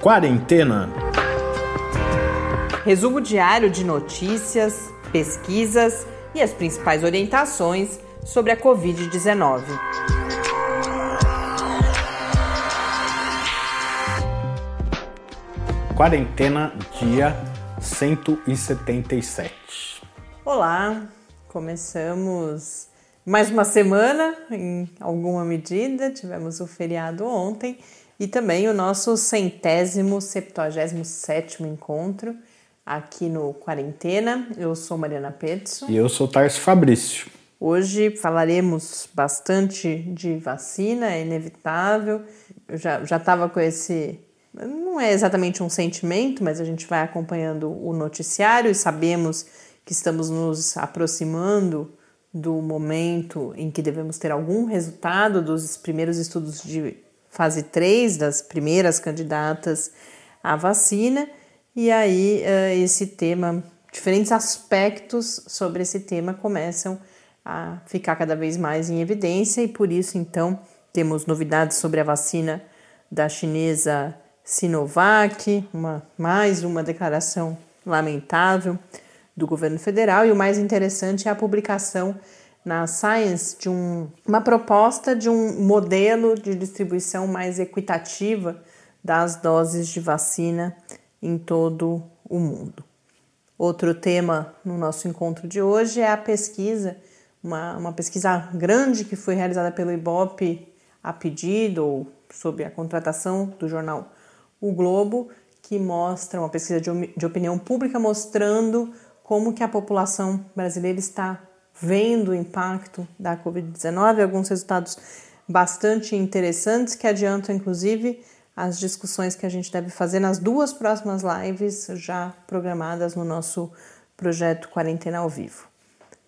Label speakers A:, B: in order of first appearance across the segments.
A: Quarentena.
B: Resumo diário de notícias, pesquisas e as principais orientações sobre a Covid-19.
A: Quarentena, dia 177.
B: Olá, começamos mais uma semana, em alguma medida, tivemos o feriado ontem e também o nosso centésimo, septuagésimo sétimo encontro aqui no Quarentena. Eu sou Mariana Petson.
A: E eu sou Tarso Fabrício.
B: Hoje falaremos bastante de vacina, é inevitável. Eu já estava com esse. Não é exatamente um sentimento, mas a gente vai acompanhando o noticiário e sabemos que estamos nos aproximando do momento em que devemos ter algum resultado dos primeiros estudos de fase 3, das primeiras candidatas à vacina. E aí, eh, esse tema, diferentes aspectos sobre esse tema começam a ficar cada vez mais em evidência, e por isso, então, temos novidades sobre a vacina da chinesa Sinovac, uma, mais uma declaração lamentável do governo federal, e o mais interessante é a publicação na Science de um, uma proposta de um modelo de distribuição mais equitativa das doses de vacina em todo o mundo. Outro tema no nosso encontro de hoje é a pesquisa, uma, uma pesquisa grande que foi realizada pelo IBOP a pedido ou sob a contratação do jornal O Globo, que mostra uma pesquisa de, de opinião pública mostrando como que a população brasileira está vendo o impacto da Covid-19, alguns resultados bastante interessantes que adiantam, inclusive, as discussões que a gente deve fazer nas duas próximas lives já programadas no nosso projeto Quarentena ao Vivo.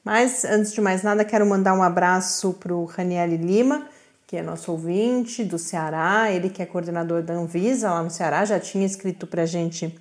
B: Mas, antes de mais nada, quero mandar um abraço para o Raniel Lima, que é nosso ouvinte do Ceará, ele que é coordenador da Anvisa lá no Ceará, já tinha escrito para a gente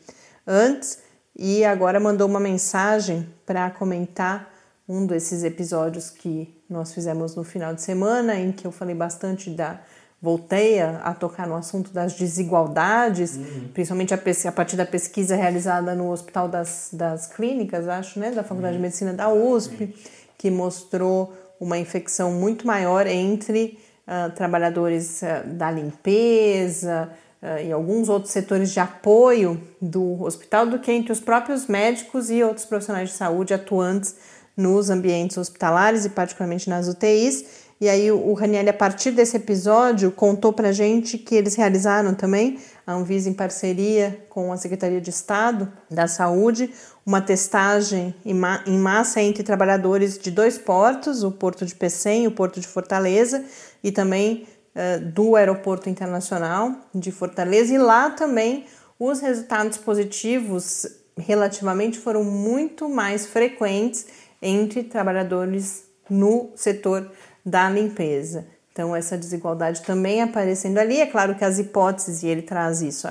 B: antes e agora mandou uma mensagem para comentar um desses episódios que nós fizemos no final de semana, em que eu falei bastante da. Voltei a, a tocar no assunto das desigualdades, uhum. principalmente a, a, partir da pesquisa realizada no Hospital das, das Clínicas, acho, né, da Faculdade uhum. de Medicina da USP, uhum. que mostrou uma infecção muito maior entre uh, trabalhadores uh, da limpeza, uh, e alguns outros setores de apoio do hospital do que entre os próprios médicos e outros profissionais de saúde atuantes nos ambientes hospitalares e particularmente nas UTIs. E aí o Raniel, a partir desse episódio, contou pra gente que eles realizaram também, a Anvisa em parceria com a Secretaria de Estado da Saúde, uma testagem em massa entre trabalhadores de dois portos, o Porto de Pecém e o Porto de Fortaleza, e também uh, do Aeroporto Internacional de Fortaleza. E lá também os resultados positivos relativamente foram muito mais frequentes entre trabalhadores no setor da limpeza. Então, essa desigualdade também aparecendo ali. É claro que as hipóteses, e ele traz isso,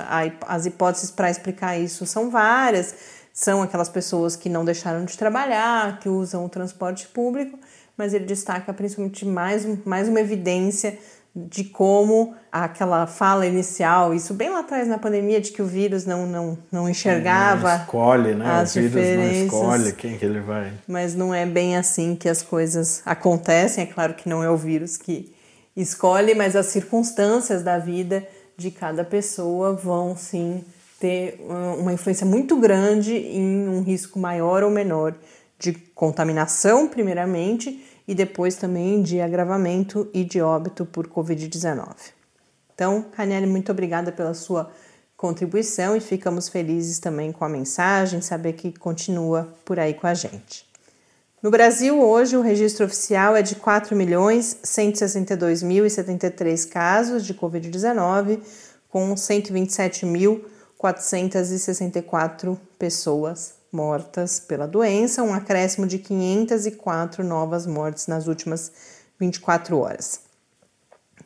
B: as hipóteses para explicar isso são várias. São aquelas pessoas que não deixaram de trabalhar, que usam o transporte público, mas ele destaca principalmente mais, mais uma evidência de como aquela fala inicial, isso bem lá atrás na pandemia, de que o vírus não, não, não enxergava.
A: Não escolhe, né?
B: As o vírus não
A: escolhe quem que ele vai.
B: Mas não é bem assim que as coisas acontecem. É claro que não é o vírus que escolhe, mas as circunstâncias da vida de cada pessoa vão sim ter uma influência muito grande em um risco maior ou menor de contaminação, primeiramente e depois também de agravamento e de óbito por Covid-19. Então, Ranieri, muito obrigada pela sua contribuição e ficamos felizes também com a mensagem, saber que continua por aí com a gente. No Brasil, hoje, o registro oficial é de 4.162.073 casos de Covid-19, com 127.464 pessoas mortas pela doença, um acréscimo de 504 novas mortes nas últimas 24 horas.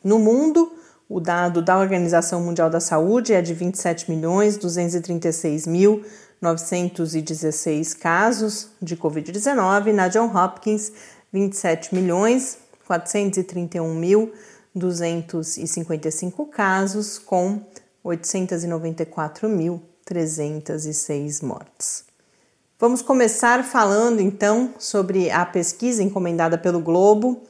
B: No mundo, o dado da Organização Mundial da Saúde é de 27 milhões 236 mil 916 casos de Covid-19, na John Hopkins 27 milhões 431 mil 255 casos com 894.306 mortes. Vamos começar falando então sobre a pesquisa encomendada pelo Globo.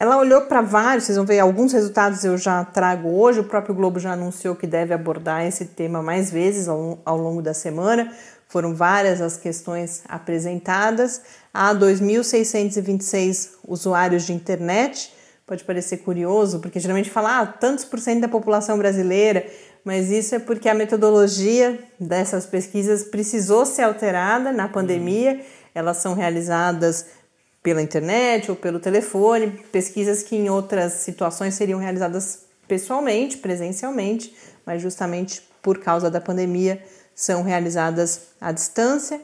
B: Ela olhou para vários, vocês vão ver alguns resultados eu já trago hoje. O próprio Globo já anunciou que deve abordar esse tema mais vezes ao, ao longo da semana. Foram várias as questões apresentadas. Há 2.626 usuários de internet. Pode parecer curioso, porque geralmente fala ah, tantos por cento da população brasileira, mas isso é porque a metodologia dessas pesquisas precisou ser alterada na pandemia. Elas são realizadas pela internet ou pelo telefone, pesquisas que em outras situações seriam realizadas pessoalmente, presencialmente, mas justamente por causa da pandemia são realizadas à distância.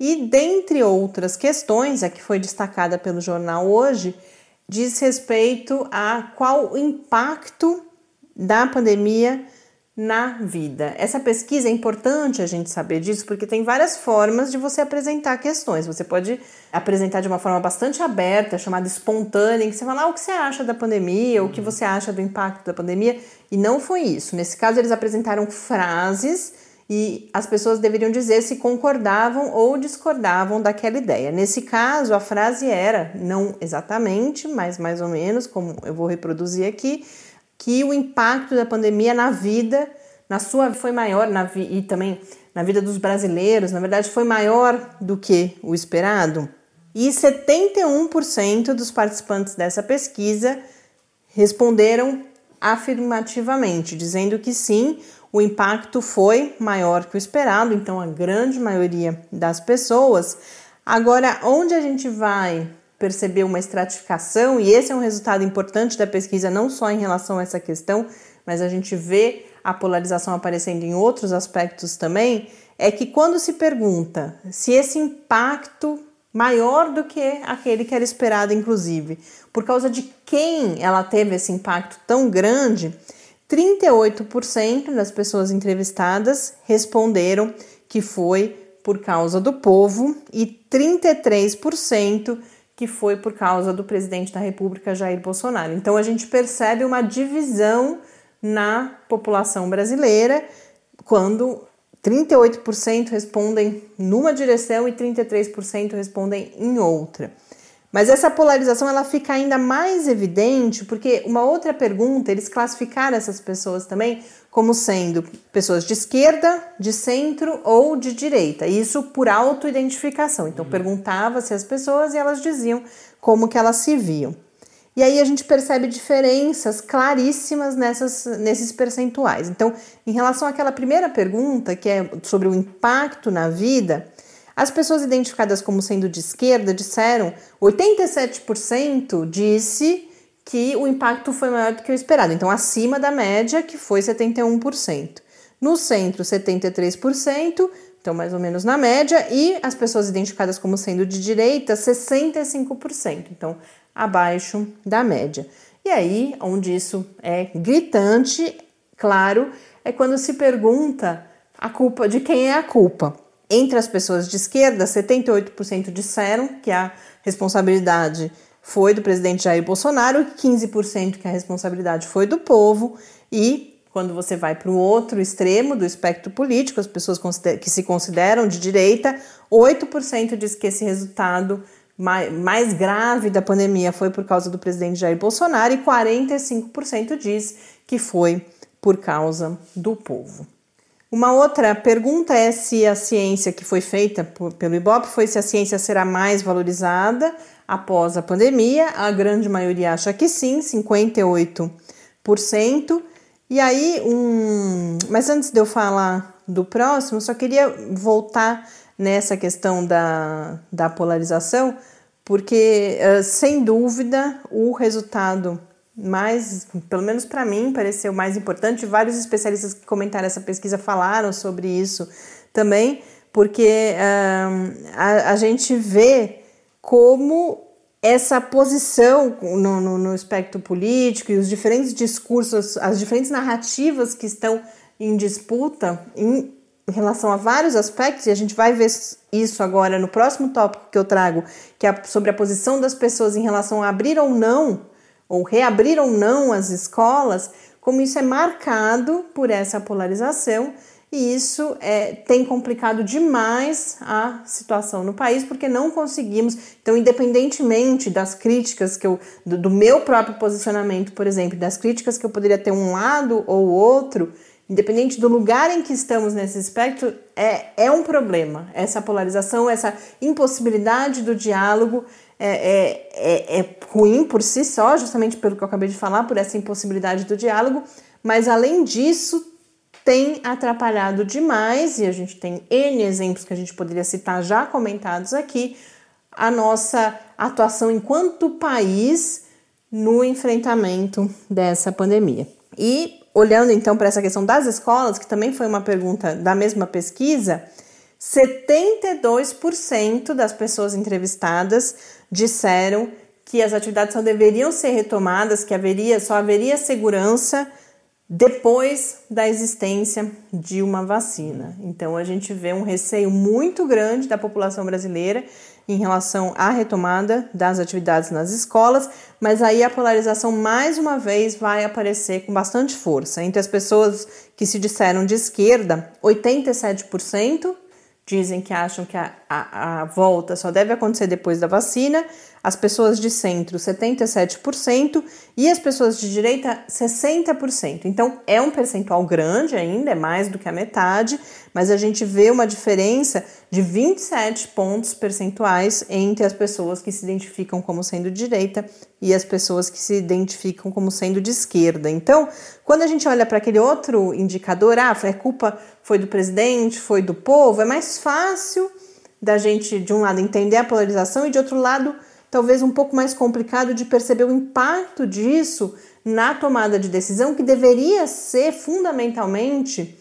B: E dentre outras questões, a que foi destacada pelo jornal hoje, diz respeito a qual o impacto da pandemia na vida. Essa pesquisa é importante a gente saber disso porque tem várias formas de você apresentar questões. Você pode apresentar de uma forma bastante aberta, chamada espontânea, em que você fala ah, o que você acha da pandemia, o que você acha do impacto da pandemia, e não foi isso. Nesse caso, eles apresentaram frases e as pessoas deveriam dizer se concordavam ou discordavam daquela ideia. Nesse caso, a frase era, não exatamente, mas mais ou menos, como eu vou reproduzir aqui, que o impacto da pandemia na vida, na sua foi maior na e também na vida dos brasileiros, na verdade foi maior do que o esperado. E 71% dos participantes dessa pesquisa responderam afirmativamente, dizendo que sim, o impacto foi maior que o esperado, então a grande maioria das pessoas. Agora, onde a gente vai perceber uma estratificação, e esse é um resultado importante da pesquisa, não só em relação a essa questão, mas a gente vê a polarização aparecendo em outros aspectos também, é que quando se pergunta se esse impacto maior do que aquele que era esperado, inclusive, por causa de quem ela teve esse impacto tão grande, 38% das pessoas entrevistadas responderam que foi por causa do povo e 33% que foi por causa do presidente da República Jair Bolsonaro. Então a gente percebe uma divisão na população brasileira quando 38% respondem numa direção e 33% respondem em outra. Mas essa polarização ela fica ainda mais evidente porque uma outra pergunta, eles classificaram essas pessoas também como sendo pessoas de esquerda, de centro ou de direita. Isso por autoidentificação. Então perguntava-se as pessoas e elas diziam como que elas se viam. E aí a gente percebe diferenças claríssimas nessas, nesses percentuais. Então, em relação àquela primeira pergunta, que é sobre o impacto na vida, as pessoas identificadas como sendo de esquerda disseram 87% disse que o impacto foi maior do que o esperado, então acima da média, que foi 71%. No centro, 73%, então mais ou menos na média, e as pessoas identificadas como sendo de direita, 65%, então abaixo da média. E aí, onde isso é gritante, claro, é quando se pergunta a culpa de quem é a culpa. Entre as pessoas de esquerda, 78% disseram que a responsabilidade foi do presidente Jair Bolsonaro, 15% que a responsabilidade foi do povo e quando você vai para o outro extremo do espectro político, as pessoas que se consideram de direita, 8% diz que esse resultado mais grave da pandemia foi por causa do presidente Jair Bolsonaro e 45% diz que foi por causa do povo. Uma outra pergunta é se a ciência que foi feita por, pelo IBOP foi se a ciência será mais valorizada após a pandemia. A grande maioria acha que sim, 58%. E aí, um... mas antes de eu falar do próximo, só queria voltar nessa questão da, da polarização, porque, sem dúvida, o resultado mais, pelo menos para mim, pareceu mais importante. Vários especialistas que comentaram essa pesquisa falaram sobre isso também, porque um, a, a, gente vê como essa posição no, no, no espectro político e os diferentes discursos, as diferentes narrativas que estão em disputa em relação a vários aspectos, e a gente vai ver isso agora no próximo tópico que eu trago, que é sobre a posição das pessoas em relação a abrir ou não ou reabrir ou não as escolas, como isso é marcado por essa polarização e isso é, tem complicado demais a situação no país, porque não conseguimos. Então, independentemente das críticas que eu, do, do, meu próprio posicionamento, por exemplo, das críticas que eu poderia ter um lado ou outro, independente do lugar em que estamos nesse espectro, é, é um problema. Essa polarização, essa impossibilidade do diálogo é, é, é, é ruim por si só, justamente pelo que eu acabei de falar, por essa impossibilidade do diálogo, mas além disso, tem atrapalhado demais, e a gente tem N exemplos que a gente poderia citar já comentados aqui, a nossa atuação enquanto país no enfrentamento dessa pandemia. E olhando então para essa questão das escolas, que também foi uma pergunta da mesma pesquisa, 72% das pessoas entrevistadas disseram que as atividades só deveriam ser retomadas, que haveria, só haveria segurança depois da existência de uma vacina. Então a gente vê um receio muito grande da população brasileira em relação à retomada das atividades nas escolas, mas aí a polarização mais uma vez vai aparecer com bastante força. Entre as pessoas que se disseram de esquerda, 87% dizem que acham que a, a, a volta só deve acontecer depois da vacina as pessoas de centro 77% e as pessoas de direita 60%. Então é um percentual grande ainda, é mais do que a metade, mas a gente vê uma diferença de 27 pontos percentuais entre as pessoas que se identificam como sendo direita e as pessoas que se identificam como sendo de esquerda. Então, quando a gente olha para aquele outro indicador, ah, a culpa foi do presidente, foi do povo, é mais fácil da gente, de um lado, entender a polarização e de outro lado, talvez um pouco mais complicado de perceber o impacto disso na tomada de decisão, que deveria ser fundamentalmente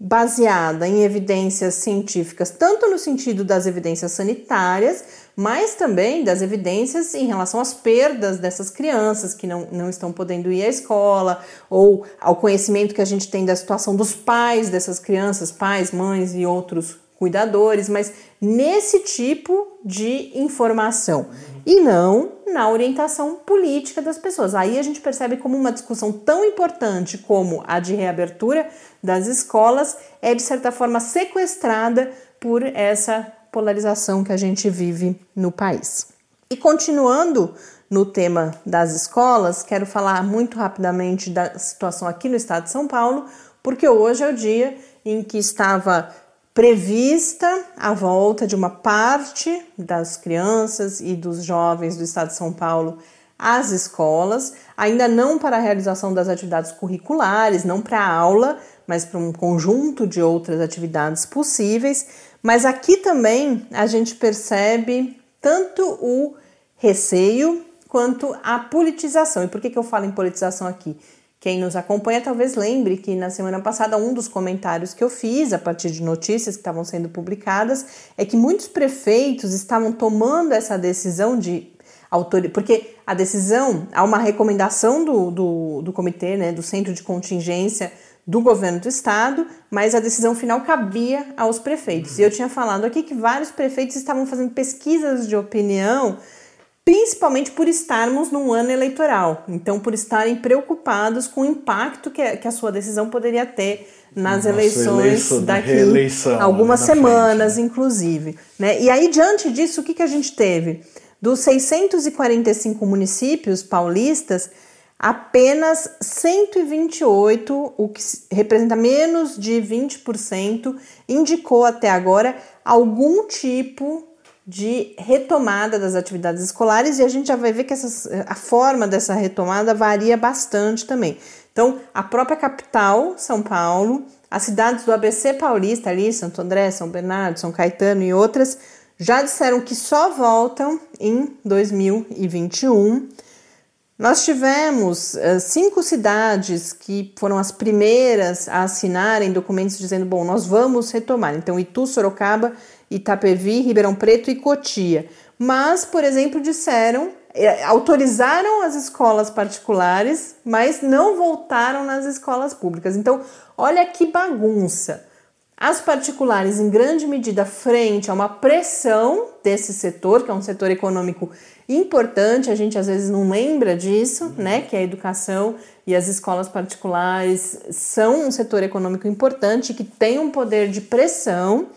B: baseada em evidências científicas, tanto no sentido das evidências sanitárias, mas também das evidências em relação às perdas dessas crianças que não, não estão podendo ir à escola, ou ao conhecimento que a gente tem da situação dos pais dessas crianças, pais, mães e outros cuidadores, mas nesse tipo de informação e não na orientação política das pessoas. Aí a gente percebe como uma discussão tão importante como a de reabertura das escolas é de certa forma sequestrada por essa polarização que a gente vive no país. E continuando no tema das escolas, quero falar muito rapidamente da situação aqui no estado de São Paulo, porque hoje é o dia em que estava prevista a volta de uma parte das crianças e dos jovens do estado de São Paulo às escolas, ainda não para a realização das atividades curriculares, não para a aula, mas para um conjunto de outras atividades possíveis. Mas aqui também a gente percebe tanto o receio quanto a politização. E por que, que eu falo em politização aqui? Quem nos acompanha talvez lembre que na semana passada um dos comentários que eu fiz a partir de notícias que estavam sendo publicadas é que muitos prefeitos estavam tomando essa decisão de autoria, porque a decisão, há uma recomendação do, do, do comitê, né, do centro de contingência do governo do estado, mas a decisão final cabia aos prefeitos. E eu tinha falado aqui que vários prefeitos estavam fazendo pesquisas de opinião principalmente por estarmos num ano eleitoral, então por estarem preocupados com o impacto que a, que a sua decisão poderia ter nas Nossa, eleições daqui algumas semanas, frente, né? inclusive. Né? E aí, diante disso, o que, que a gente teve? Dos 645 municípios paulistas, apenas 128, o que representa menos de 20%, indicou até agora algum tipo de retomada das atividades escolares e a gente já vai ver que essas, a forma dessa retomada varia bastante também. Então, a própria capital, São Paulo, as cidades do ABC paulista ali, Santo André, São Bernardo, São Caetano e outras, já disseram que só voltam em 2021. Nós tivemos uh, cinco cidades que foram as primeiras a assinarem documentos dizendo: bom, nós vamos retomar. Então, Itu, Sorocaba Itapevi, Ribeirão Preto e Cotia. Mas, por exemplo, disseram, é, autorizaram as escolas particulares, mas não voltaram nas escolas públicas. Então, olha que bagunça. As particulares, em grande medida, frente a uma pressão desse setor, que é um setor econômico importante, a gente às vezes não lembra disso, né? Que a educação e as escolas particulares são um setor econômico importante que tem um poder de pressão,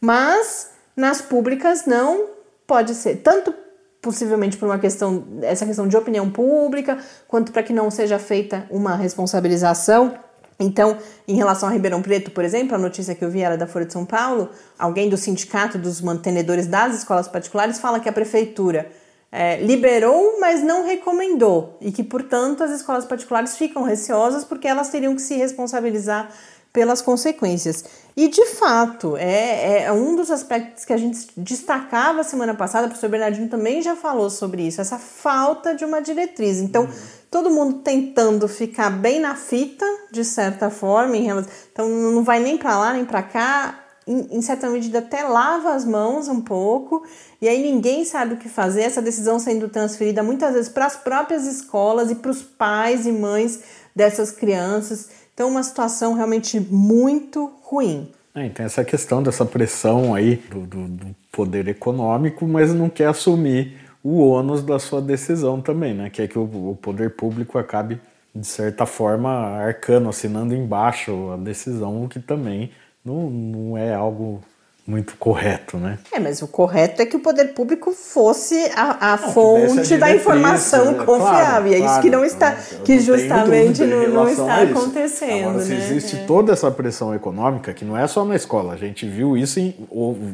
B: mas nas públicas não pode ser tanto possivelmente por uma questão essa questão de opinião pública, quanto para que não seja feita uma responsabilização então, em relação a Ribeirão Preto, por exemplo, a notícia que eu vi era da Folha de São Paulo, alguém do sindicato dos mantenedores das escolas particulares fala que a prefeitura é, liberou, mas não recomendou, e que, portanto, as escolas particulares ficam receosas porque elas teriam que se responsabilizar pelas consequências. E, de fato, é, é um dos aspectos que a gente destacava semana passada, o professor Bernardino também já falou sobre isso, essa falta de uma diretriz. Então, todo mundo tentando ficar bem na fita, de certa forma, em relação, então não vai nem para lá nem para cá, em, certa medida até lava as mãos um pouco, e aí ninguém sabe o que fazer, essa decisão sendo transferida muitas vezes para as próprias escolas e para os pais e mães dessas crianças. Então, uma situação realmente muito ruim.
A: É, tem essa questão dessa pressão aí do, do, do, poder econômico, mas não quer assumir o ônus da sua decisão também, né? Quer que o, o poder público acabe, de certa forma, arcando, assinando embaixo a decisão, o que também não, não é algo muito correto, né?
B: É, mas o correto é que o poder público fosse a, a não, fonte da informação né? confiável. Claro, é isso que não está, não, que justamente não, não está acontecendo. Agora,
A: se
B: né?
A: existe é. toda essa pressão econômica, que não é só na escola, a gente viu isso em,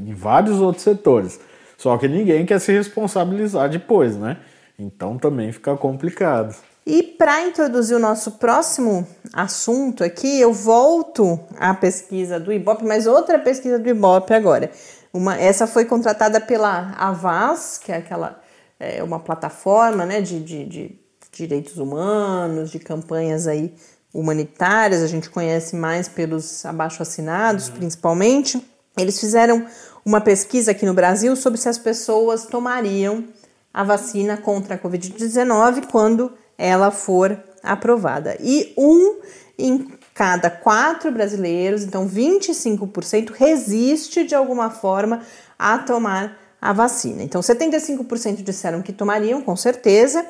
A: em vários outros setores. Só que ninguém quer se responsabilizar depois, né? Então também fica complicado.
B: E para introduzir o nosso próximo assunto aqui, eu volto à pesquisa do Ibope, mas outra pesquisa do Ibope agora. Uma, essa foi contratada pela Avaz, que é aquela é uma plataforma né, de, de, de direitos humanos, de campanhas aí humanitárias, a gente conhece mais pelos abaixo-assinados, uhum. principalmente. Eles fizeram uma pesquisa aqui no Brasil sobre se as pessoas tomariam a vacina contra a Covid-19 quando ela for aprovada. E um em cada quatro brasileiros, então 25%, resiste de alguma forma a tomar a vacina. Então 75% disseram que tomariam, com certeza,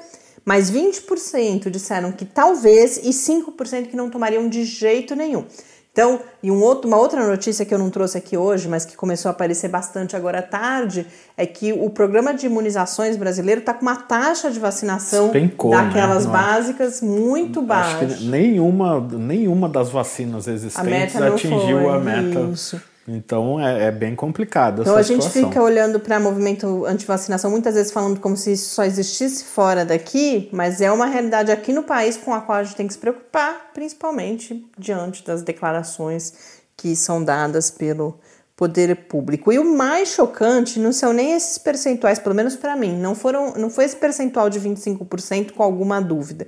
B: mas 20% disseram que talvez e 5% que não tomariam de jeito nenhum. Então, e um outro, uma outra notícia que eu não trouxe aqui hoje, mas que começou a aparecer bastante agora à tarde, é que o programa de imunizações brasileiro está com uma taxa de vacinação né? daquelas né? baixa muito baixa.
A: Acho que nenhuma, nenhuma das vacinas existentes a atingiu foi, a meta. Isso. Então é, é, bem complicado.
B: Então a gente
A: situação.
B: fica olhando para movimento anti-vacinação, muitas vezes falando como se isso só existisse fora daqui, mas é uma realidade aqui no país com a qual a gente tem que se preocupar, principalmente diante das declarações que são dadas pelo poder público. E o mais chocante não são nem esses percentuais, pelo menos para mim, não foram, não foi esse percentual de 25% com alguma dúvida,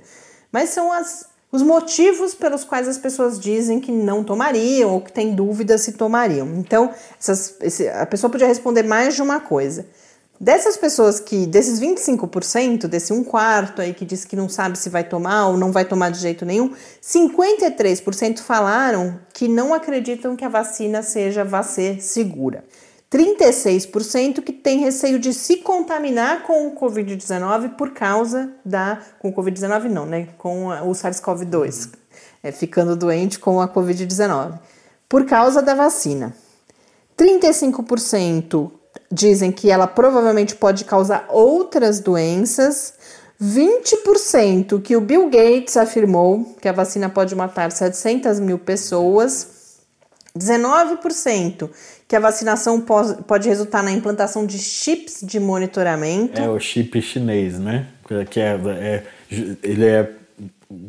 B: mas são as os motivos pelos quais as pessoas dizem que não tomariam ou que têm dúvidas se tomariam. Então, essas, esse, a pessoa podia responder mais de uma coisa. Dessas pessoas que, desses 25%, desse um quarto aí que diz que não sabe se vai tomar ou não vai tomar de jeito nenhum, 53% falaram que não acreditam que a vacina seja vacina segura. 36% que tem receio de se contaminar com o Covid-19 por causa da. Com o Covid-19, não, né? Com o SARS-CoV-2, é, ficando doente com a Covid-19, por causa da vacina. 35% dizem que ela provavelmente pode causar outras doenças. 20% que o Bill Gates afirmou que a vacina pode matar 700 mil pessoas. 19% que a vacinação pode resultar na implantação de chips de monitoramento.
A: É o chip chinês, né? Que é, é ele é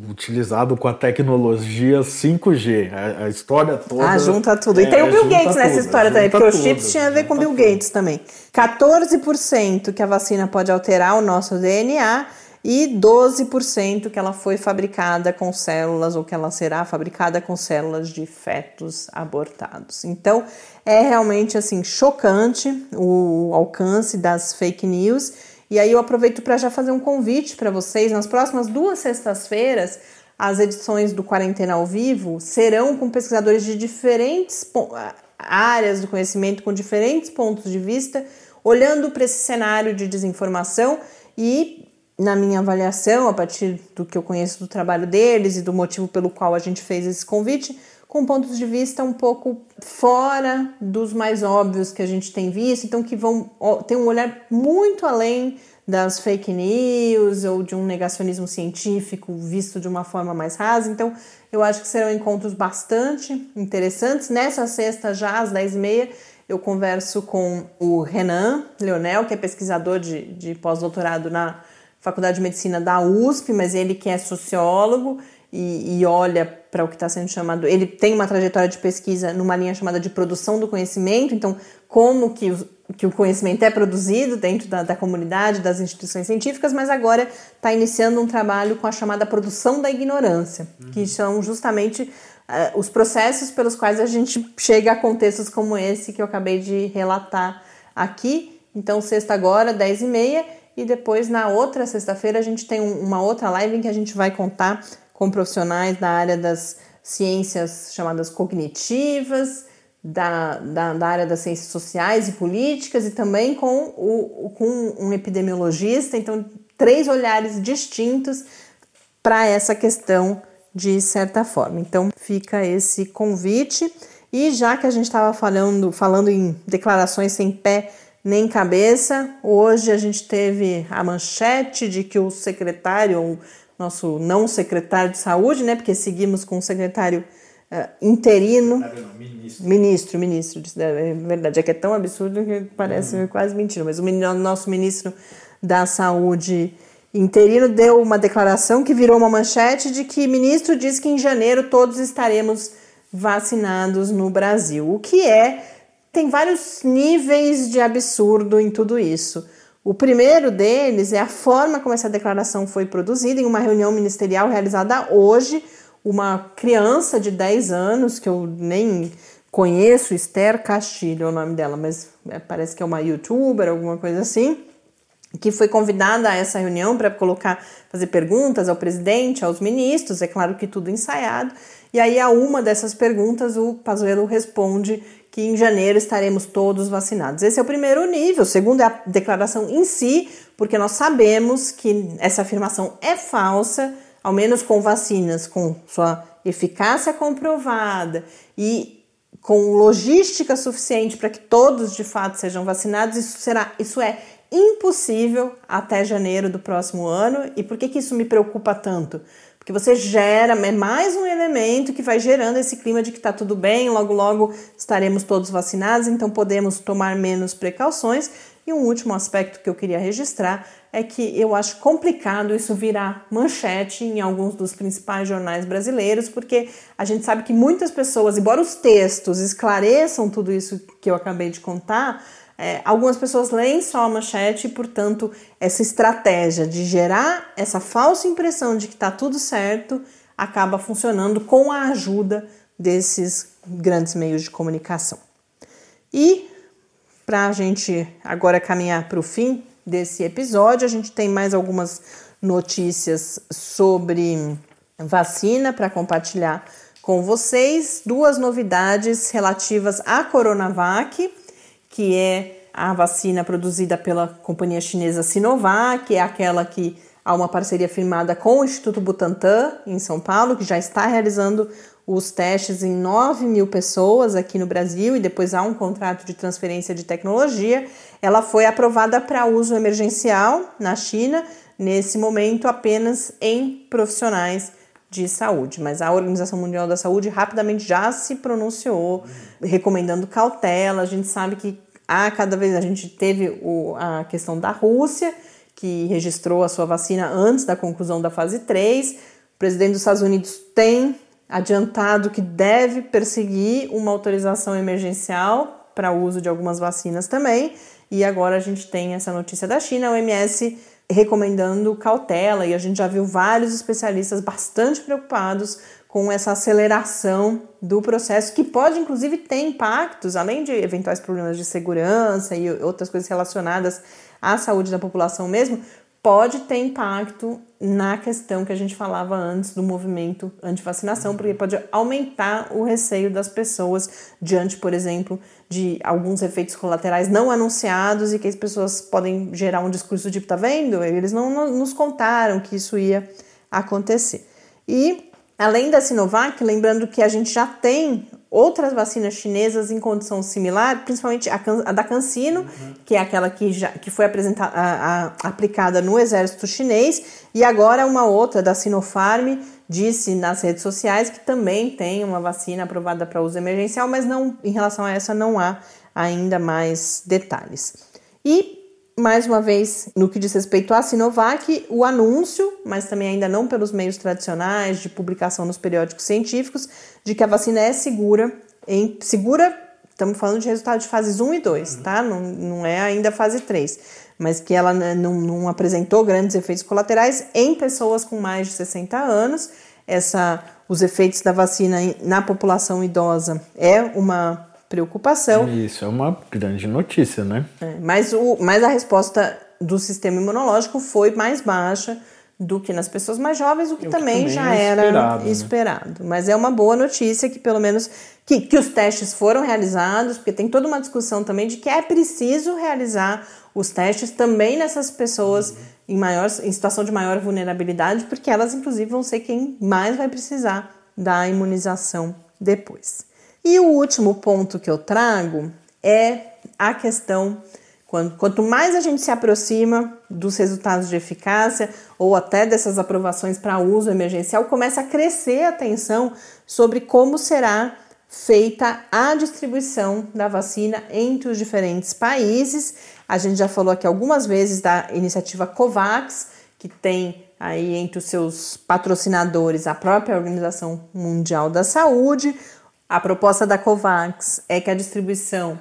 A: utilizado com a tecnologia 5G, a, a história toda.
B: Ah, junta tudo. E é, tem o Bill Gates tudo, nessa história também, porque tudo, os chips tinham a ver com o Bill tudo. Gates também. 14% que a vacina pode alterar o nosso DNA e 12% que ela foi fabricada com células ou que ela será fabricada com células de fetos abortados. Então, é realmente assim chocante o alcance das fake news. E aí eu aproveito para já fazer um convite para vocês nas próximas duas sextas-feiras, as edições do Quarentena ao Vivo serão com pesquisadores de diferentes áreas do conhecimento com diferentes pontos de vista, olhando para esse cenário de desinformação e, na minha avaliação, a partir do que eu conheço do trabalho deles e do motivo pelo qual a gente fez esse convite, com pontos de vista um pouco fora dos mais óbvios que a gente tem visto, então que vão ter um olhar muito além das fake news ou de um negacionismo científico visto de uma forma mais rasa. Então, eu acho que serão encontros bastante interessantes. Nessa sexta, já às 10h30, eu converso com o Renan Leonel, que é pesquisador de, de pós-doutorado na Faculdade de Medicina da USP, mas ele que é sociólogo e, e olha para o que está sendo chamado. Ele tem uma trajetória de pesquisa numa linha chamada de produção do conhecimento, então, como que que o conhecimento é produzido dentro da, da comunidade, das instituições científicas, mas agora está iniciando um trabalho com a chamada produção da ignorância, uhum. que são justamente uh, os processos pelos quais a gente chega a contextos como esse que eu acabei de relatar aqui. Então, sexta agora, 10 e meia, e depois na outra sexta-feira a gente tem um, uma outra live em que a gente vai contar com profissionais da área das ciências chamadas cognitivas, da, da, da, área das ciências sociais e políticas e também com, o, com um epidemiologista. Então, três olhares distintos para essa questão de certa forma. Então, fica esse convite. E já que a gente estava falando, falando em declarações sem pé nem cabeça, hoje a gente teve a manchete de que o secretário, o nosso não secretário de saúde, né, porque seguimos com o secretário uh, interino. Não, ministro. Ministro, ministro. É verdade, é que é tão absurdo que parece uhum. quase mentira. Mas o nosso ministro da Saúde interino deu uma declaração que virou uma manchete de que ministro diz que em janeiro todos estaremos vacinados no Brasil. O que é. Tem vários níveis de absurdo em tudo isso. O primeiro deles é a forma como essa declaração foi produzida em uma reunião ministerial realizada hoje uma criança de 10 anos, que eu nem conheço, Esther Castilho é o nome dela, mas é, parece que é uma youtuber, alguma coisa assim, que foi convidada a essa reunião para colocar, fazer perguntas ao presidente, aos ministros, é claro que tudo ensaiado. E aí, a uma dessas perguntas, o Pazuello responde que em janeiro estaremos todos vacinados. Esse é o primeiro nível. O segundo é a declaração em si, porque nós sabemos que essa afirmação é falsa ao menos com vacinas com sua eficácia comprovada e com logística suficiente para que todos de fato sejam vacinados, isso será, isso é impossível até janeiro do próximo ano. E por que, que isso me preocupa tanto? Porque você gera, é mais um elemento que vai gerando esse clima de que está tudo bem, logo logo estaremos todos vacinados, então podemos tomar menos precauções. E um último aspecto que eu queria registrar é que eu acho complicado isso virar manchete em alguns dos principais jornais brasileiros, porque a gente sabe que muitas pessoas, embora os textos esclareçam tudo isso que eu acabei de contar, é, algumas pessoas leem só a manchete e, portanto, essa estratégia de gerar essa falsa impressão de que está tudo certo acaba funcionando com a ajuda desses grandes meios de comunicação. E para a gente agora caminhar para o fim desse episódio. A gente tem mais algumas notícias sobre vacina para compartilhar com vocês. Duas novidades relativas à Coronavac, que é a vacina produzida pela companhia chinesa Sinovac, que é aquela que há uma parceria firmada com o Instituto Butantan, em São Paulo, que já está realizando os testes em 9 mil pessoas aqui no Brasil e depois há um contrato de transferência de tecnologia. Ela foi aprovada para uso emergencial na China, nesse momento apenas em profissionais de saúde, mas a Organização Mundial da Saúde rapidamente já se pronunciou, recomendando cautela. A gente sabe que há cada vez a gente teve o, a questão da Rússia, que registrou a sua vacina antes da conclusão da fase 3. O presidente dos Estados Unidos tem adiantado que deve perseguir uma autorização emergencial para o uso de algumas vacinas também. E agora a gente tem essa notícia da China, a OMS recomendando cautela, e a gente já viu vários especialistas bastante preocupados com essa aceleração do processo, que pode inclusive ter impactos, além de eventuais problemas de segurança e outras coisas relacionadas à saúde da população mesmo, pode ter impacto na questão que a gente falava antes do movimento anti-vacinação, porque pode aumentar o receio das pessoas diante, por exemplo, de alguns efeitos colaterais não anunciados e que as pessoas podem gerar um discurso tipo, tá vendo? Eles não nos contaram que isso ia acontecer. E além da Sinovac, lembrando que a gente já tem outras vacinas chinesas em condição similar, principalmente a, a da CanSino, uhum. que é aquela que, já, que foi apresentada, a, a, aplicada no exército chinês, e agora uma outra da Sinopharm disse nas redes sociais que também tem uma vacina aprovada para uso emergencial, mas não em relação a essa não há ainda mais detalhes. E mais uma vez, no que diz respeito à Sinovac, o anúncio, mas também ainda não pelos meios tradicionais de publicação nos periódicos científicos, de que a vacina é segura, em, segura, estamos falando de resultado de fases 1 e 2, tá? Não, não é ainda fase 3, mas que ela não, não apresentou grandes efeitos colaterais em pessoas com mais de 60 anos. Essa, os efeitos da vacina na população idosa é uma preocupação.
A: Isso é uma grande notícia, né?
B: É, mas, o, mas a resposta do sistema imunológico foi mais baixa do que nas pessoas mais jovens, o que, também, também, já é era esperado, né? esperado. Mas é uma boa notícia que pelo menos que, que os testes foram realizados, porque tem toda uma discussão também de que é preciso realizar os testes também nessas pessoas uhum. em, maior, em situação de maior vulnerabilidade, porque elas inclusive vão ser quem mais vai precisar da imunização depois. E o último ponto que eu trago é a questão Quanto mais a gente se aproxima dos resultados de eficácia ou até dessas aprovações para uso emergencial, começa a crescer a atenção sobre como será feita a distribuição da vacina entre os diferentes países. A gente já falou aqui algumas vezes da iniciativa COVAX, que tem aí entre os seus patrocinadores a própria Organização Mundial da Saúde, a proposta da COVAX é que a distribuição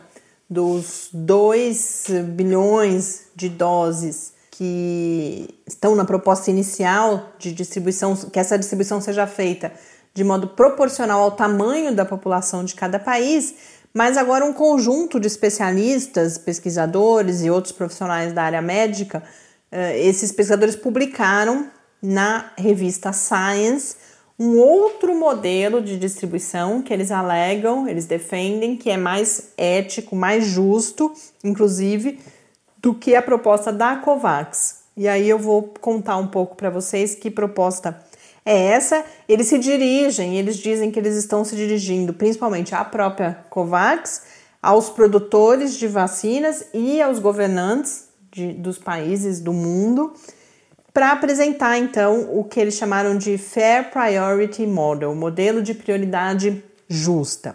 B: dos 2 bilhões de doses que estão na proposta inicial de distribuição, que essa distribuição seja feita de modo proporcional ao tamanho da população de cada país, mas agora um conjunto de especialistas, pesquisadores e outros profissionais da área médica, eh, esses pesquisadores publicaram na revista Science um outro modelo de distribuição que eles alegam, eles defendem que é mais ético, mais justo, inclusive, do que a proposta da COVAX. E aí eu vou contar um pouco para vocês que proposta é essa. Eles se dirigem, eles dizem que eles estão se dirigindo principalmente à própria COVAX, aos produtores de vacinas e aos governantes de, dos países do mundo para apresentar então o que eles chamaram de Fair Priority Model, modelo de prioridade justa,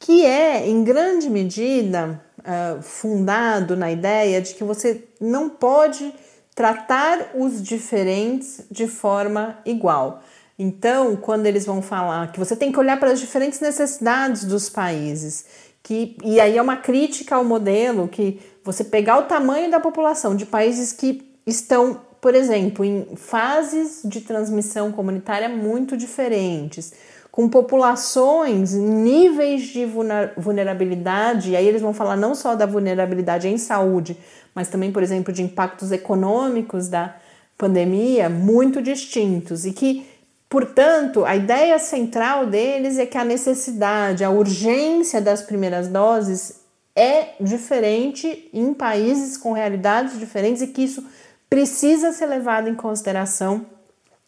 B: que é em grande medida uh, fundado na ideia de que você não pode tratar os diferentes de forma igual. Então, quando eles vão falar que você tem que olhar para as diferentes necessidades dos países, que, e aí é uma crítica ao modelo que você pegar o tamanho da população de países que estão por exemplo, em fases de transmissão comunitária muito diferentes, com populações, níveis de vulnerabilidade, e aí eles vão falar não só da vulnerabilidade em saúde, mas também, por exemplo, de impactos econômicos da pandemia muito distintos e que, portanto, a ideia central deles é que a necessidade, a urgência das primeiras doses é diferente em países com realidades diferentes e que isso precisa ser levado em consideração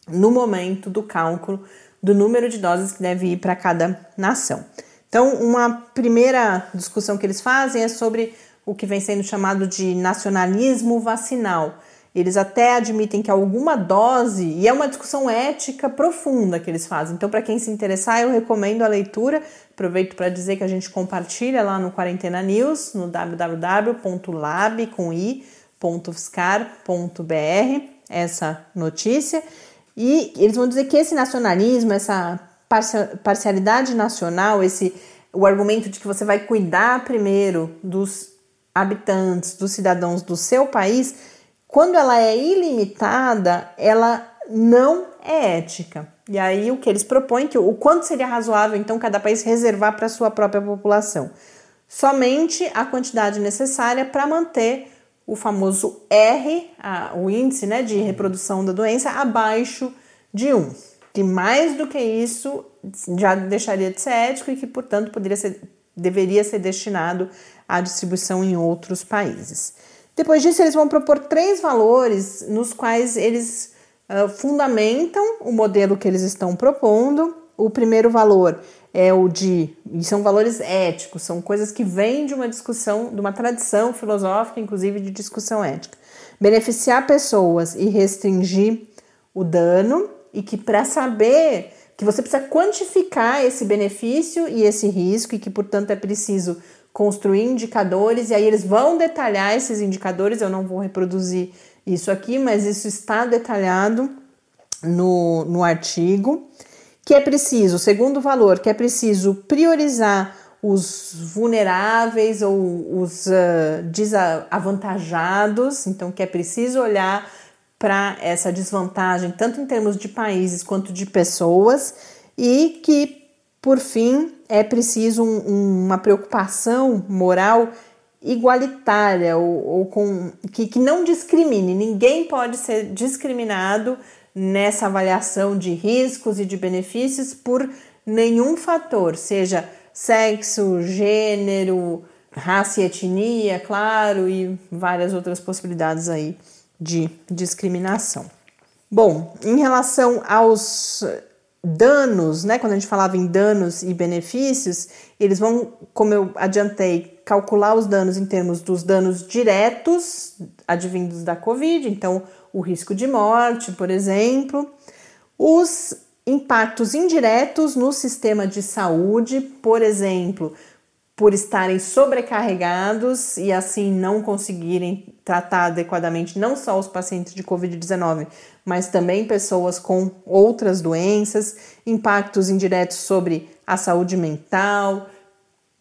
B: no momento do cálculo do número de doses que deve ir para cada nação. Então, uma primeira discussão que eles fazem é sobre o que vem sendo chamado de nacionalismo vacinal. Eles até admitem que alguma dose, e é uma discussão ética profunda que eles fazem. Então, para quem se interessar, eu recomendo a leitura. Aproveito para dizer que a gente compartilha lá no Quarentena News, no www.lab com i www.fiscar.br essa notícia e eles vão dizer que esse nacionalismo, essa parcialidade nacional, esse o argumento de que você vai cuidar primeiro dos habitantes, dos cidadãos do seu país, quando ela é ilimitada, ela não é ética. E aí o que eles propõem que o quanto seria razoável então cada país reservar para sua própria população? Somente a quantidade necessária para manter o famoso R, a, o índice né, de reprodução da doença, abaixo de 1. Que mais do que isso já deixaria de ser ético e que, portanto, poderia ser, deveria ser destinado à distribuição em outros países. Depois disso, eles vão propor três valores nos quais eles uh, fundamentam o modelo que eles estão propondo. O primeiro valor é o de. E são valores éticos, são coisas que vêm de uma discussão, de uma tradição filosófica, inclusive de discussão ética. Beneficiar pessoas e restringir o dano, e que para saber que você precisa quantificar esse benefício e esse risco, e que, portanto, é preciso construir indicadores, e aí eles vão detalhar esses indicadores, eu não vou reproduzir isso aqui, mas isso está detalhado no, no artigo que é preciso, segundo valor, que é preciso priorizar os vulneráveis ou os uh, desavantajados, então que é preciso olhar para essa desvantagem, tanto em termos de países quanto de pessoas, e que, por fim, é preciso um, uma preocupação moral igualitária ou, ou com que, que não discrimine, ninguém pode ser discriminado nessa avaliação de riscos e de benefícios por nenhum fator, seja sexo, gênero, raça e etnia, claro, e várias outras possibilidades aí de discriminação. Bom, em relação aos danos, né, quando a gente falava em danos e benefícios, eles vão, como eu adiantei, calcular os danos em termos dos danos diretos advindos da Covid, então o risco de morte, por exemplo, os impactos indiretos no sistema de saúde, por exemplo, por estarem sobrecarregados e assim não conseguirem tratar adequadamente não só os pacientes de Covid-19, mas também pessoas com outras doenças, impactos indiretos sobre a saúde mental,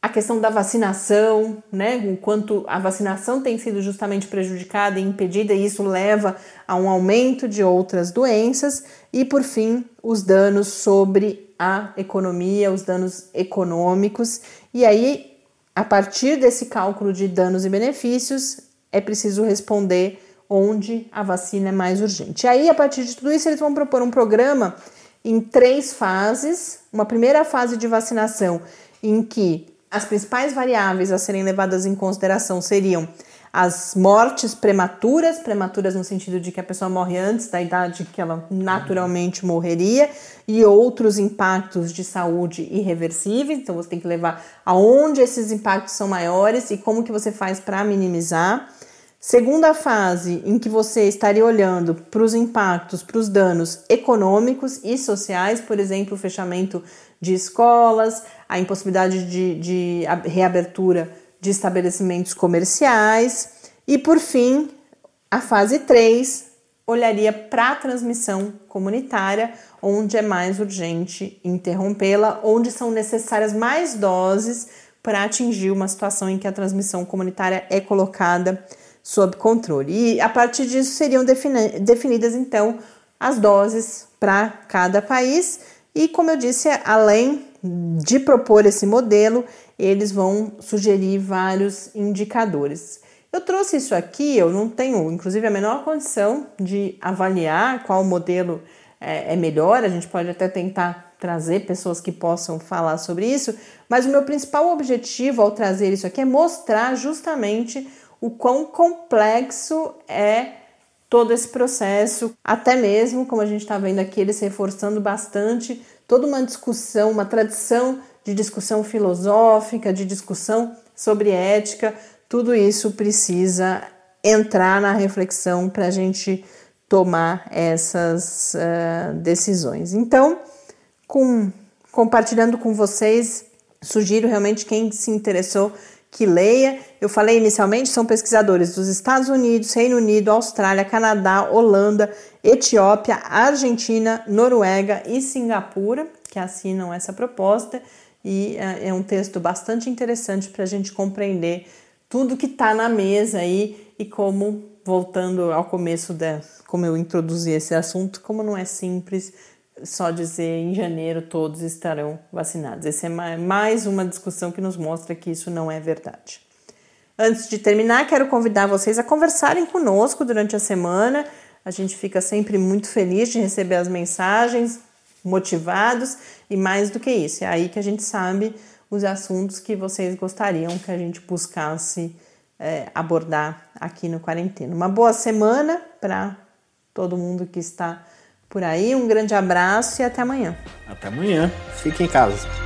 B: a questão da vacinação, né? O quanto a vacinação tem sido justamente prejudicada e impedida, e isso leva a um aumento de outras doenças, e por fim, os danos sobre a economia, os danos econômicos. E aí, a partir desse cálculo de danos e benefícios, é preciso responder onde a vacina é mais urgente. E aí, a partir de tudo isso, eles vão propor um programa em três fases. Uma primeira fase de vacinação em que as principais variáveis a serem levadas em consideração seriam as mortes prematuras, prematuras no sentido de que a pessoa morre antes da idade que ela naturalmente morreria, e outros impactos de saúde irreversíveis. Então você tem que levar aonde esses impactos são maiores e como que você faz para minimizar. Segunda fase, em que você estaria olhando para os impactos, para os danos econômicos e sociais, por exemplo, o fechamento de escolas, a impossibilidade de, de reabertura de estabelecimentos comerciais. E, por fim, a fase 3 olharia para a transmissão comunitária, onde é mais urgente interrompê-la, onde são necessárias mais doses para atingir uma situação em que a transmissão comunitária é colocada sob controle. E a partir disso seriam definidas então as doses para cada país. E como eu disse, além de propor esse modelo, eles vão sugerir vários indicadores. Eu trouxe isso aqui, eu não tenho, inclusive, a menor condição de avaliar qual modelo é, é melhor, a gente pode até tentar trazer pessoas que possam falar sobre isso, mas o meu principal objetivo ao trazer isso aqui é mostrar justamente o quão complexo é todo esse processo, até mesmo, como a gente está vendo aqui, eles reforçando bastante toda uma discussão, uma tradição de discussão filosófica, de discussão sobre ética, tudo isso precisa entrar na reflexão para a gente tomar essas uh, decisões. Então, com, compartilhando com vocês, sugiro realmente quem se interessou que leia. Eu falei inicialmente, são pesquisadores dos Estados Unidos, Reino Unido, Austrália, Canadá, Holanda, Etiópia, Argentina, Noruega e Singapura que assinam essa proposta. E é, é um texto bastante interessante para a gente compreender tudo que está na mesa aí e como, voltando ao começo da como eu introduzi esse assunto, como não é simples só dizer em janeiro todos estarão vacinados. Essa é mais uma discussão que nos mostra que isso não é verdade. Antes de terminar, quero convidar vocês a conversarem conosco durante a semana. A gente fica sempre muito feliz de receber as mensagens, motivados e mais do que isso, é aí que a gente sabe os assuntos que vocês gostariam que a gente buscasse é, abordar aqui no Quarentena. Uma boa semana para todo mundo que está por aí. Um grande abraço e até amanhã.
A: Até amanhã. Fique em casa.